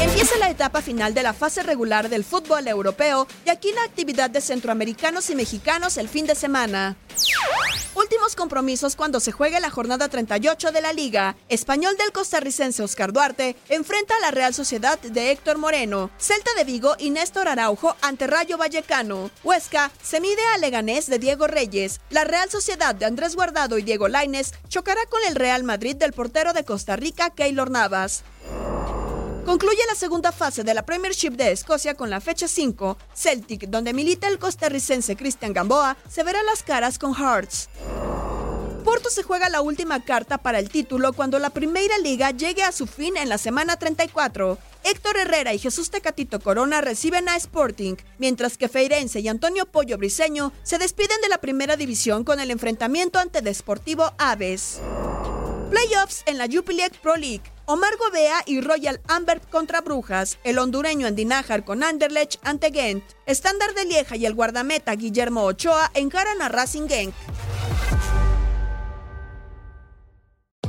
Empieza la etapa final de la fase regular del fútbol europeo y aquí la actividad de centroamericanos y mexicanos el fin de semana. Últimos compromisos cuando se juegue la jornada 38 de la Liga. Español del costarricense Oscar Duarte enfrenta a la Real Sociedad de Héctor Moreno. Celta de Vigo y Néstor Araujo ante Rayo Vallecano. Huesca se mide a Leganés de Diego Reyes. La Real Sociedad de Andrés Guardado y Diego Laines chocará con el Real Madrid del portero de Costa Rica, Keylor Navas. Concluye la segunda fase de la Premiership de Escocia con la fecha 5. Celtic, donde milita el costarricense Cristian Gamboa, se verá las caras con Hearts. Porto se juega la última carta para el título cuando la Primera Liga llegue a su fin en la semana 34. Héctor Herrera y Jesús Tecatito Corona reciben a Sporting, mientras que Feirense y Antonio Pollo Briseño se despiden de la Primera División con el enfrentamiento ante Desportivo Aves. Playoffs en la Jupiler Pro League. Omar Gobea y Royal Amber contra Brujas, el hondureño Andy Nájar con Anderlecht ante Ghent, Estándar de Lieja y el guardameta Guillermo Ochoa encaran a Racing Genk.